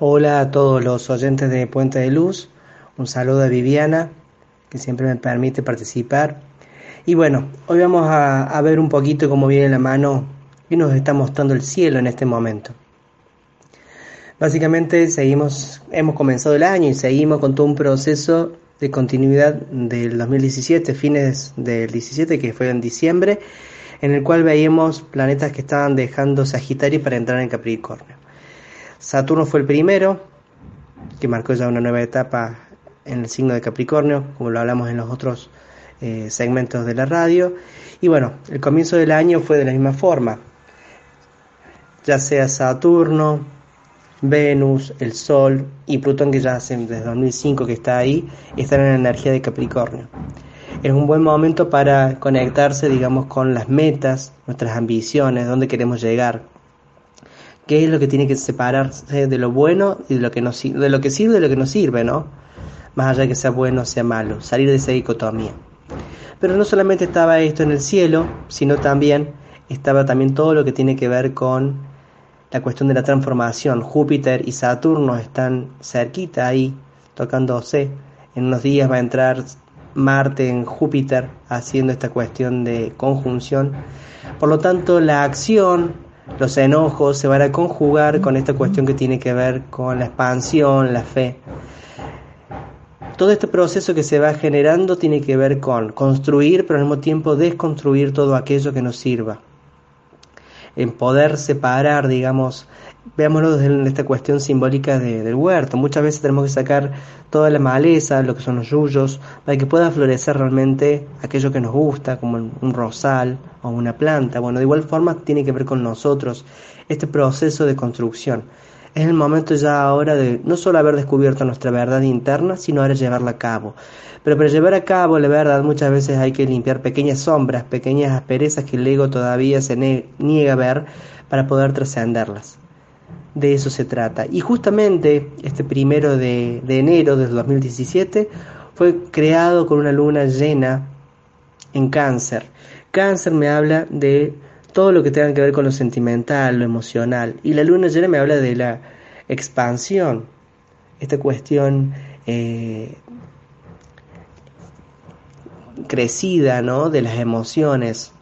Hola a todos los oyentes de Puente de Luz, un saludo a Viviana, que siempre me permite participar. Y bueno, hoy vamos a, ver un poquito cómo viene la mano y nos está mostrando el cielo en este momento. Básicamente seguimos, hemos comenzado el año y seguimos con todo un proceso de continuidad del 2017, fines del 17, que fue en diciembre, en el cual veíamos planetas que estaban dejando Sagitario para entrar en Capricornio. Saturno fue el primero, que marcó ya una nueva etapa en el signo de Capricornio, como lo hablamos en los otros eh, segmentos de la radio. Y bueno, el comienzo del año fue de la misma forma, ya sea Saturno, Venus, el Sol y Plutón, que ya hace desde 2005 que está ahí, están en la energía de Capricornio. Es un buen momento para conectarse, digamos, con las metas, nuestras ambiciones, dónde queremos llegar, qué es lo que tiene que separarse de lo bueno y de lo que no de lo que sirve y de lo que no sirve, ¿no? Más allá de que sea bueno o sea malo, salir de esa dicotomía. Pero no solamente estaba esto en el cielo, sino también estaba también todo lo que tiene que ver con la cuestión de la transformación. Júpiter y Saturno están cerquita ahí, tocándose. En unos días va a entrar Marte en Júpiter haciendo esta cuestión de conjunción. Por lo tanto, la acción, los enojos se van a conjugar con esta cuestión que tiene que ver con la expansión, la fe. Todo este proceso que se va generando tiene que ver con construir, pero al mismo tiempo desconstruir todo aquello que nos sirva. En poder separar, digamos, veámoslo desde esta cuestión simbólica del huerto. Muchas veces tenemos que sacar toda la maleza, lo que son los yuyos, para que pueda florecer realmente aquello que nos gusta, como un rosal o una planta. Bueno, de igual forma tiene que ver con nosotros este proceso de construcción. Es el momento ya ahora de no solo haber descubierto nuestra verdad interna, sino ahora llevarla a cabo. Pero para llevar a cabo la verdad muchas veces hay que limpiar pequeñas sombras, pequeñas asperezas que el ego todavía se niega a ver para poder trascenderlas de eso se trata. Y justamente este primero de, enero del 2017 fue creado con una luna llena en cáncer. Cáncer me habla de todo lo que tenga que ver con lo sentimental, lo emocional. Y la luna llena me habla de la expansión, esta cuestión eh, crecida ¿no? de las emociones,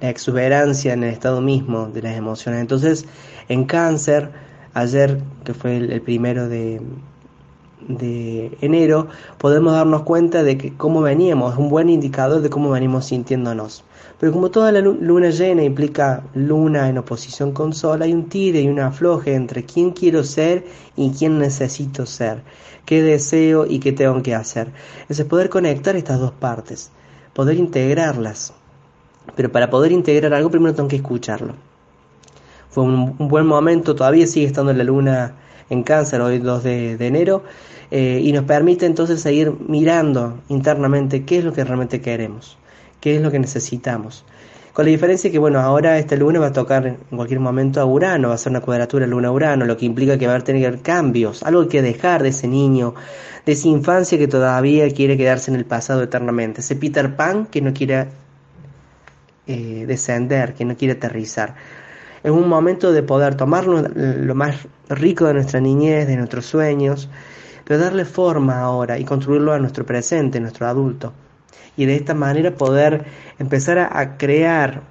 la exuberancia en el estado mismo de las emociones. Entonces, en cáncer, ayer, que fue el, primero de, de enero, podemos darnos cuenta de que cómo veníamos, es un buen indicador de cómo venimos sintiéndonos. Pero como toda la luna llena implica luna en oposición con sol, hay un tire y un afloje entre quién quiero ser y quién necesito ser, qué deseo y qué tengo que hacer. Es poder conectar estas dos partes, poder integrarlas. Pero para poder integrar algo primero tengo que escucharlo. Fue un, buen momento, todavía sigue estando la luna en cáncer, hoy 2 de, enero, eh, y nos permite entonces seguir mirando internamente qué es lo que realmente queremos, qué es lo que necesitamos. Con la diferencia que, bueno, ahora esta luna va a tocar en cualquier momento a Urano, va a ser una cuadratura luna-Urano, lo que implica que va a tener cambios, algo que dejar de ese niño, de esa infancia que todavía quiere quedarse en el pasado eternamente, ese Peter Pan que no quiere eh, descender, que no quiere aterrizar. Es un momento de poder tomar lo más rico de nuestra niñez, de nuestros sueños, pero darle forma ahora y construirlo a nuestro presente, nuestro adulto. Y de esta manera poder empezar a, crear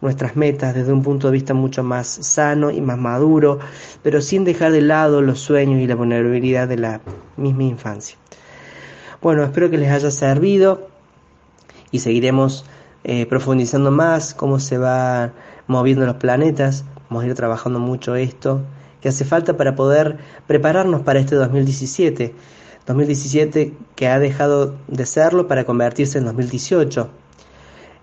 nuestras metas desde un punto de vista mucho más sano y más maduro, pero sin dejar de lado los sueños y la vulnerabilidad de la misma infancia. Bueno, espero que les haya servido y seguiremos eh, profundizando más cómo se va moviendo los planetas. Vamos a ir trabajando mucho esto que hace falta para poder prepararnos para este 2017. 2017 que ha dejado de serlo para convertirse en 2018.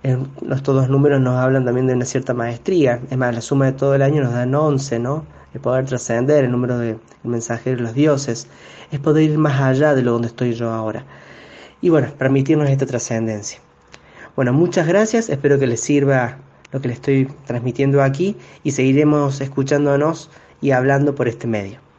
estos dos números nos hablan también de una cierta maestría. Es más, la suma de todo el año nos dan 11, ¿no? El poder trascender, el número de mensajeros de los dioses. Es poder ir más allá de lo donde estoy yo ahora. Y bueno, permitirnos esta trascendencia. Bueno, muchas gracias, espero que les sirva lo que les estoy transmitiendo aquí y seguiremos escuchándonos y hablando por este medio.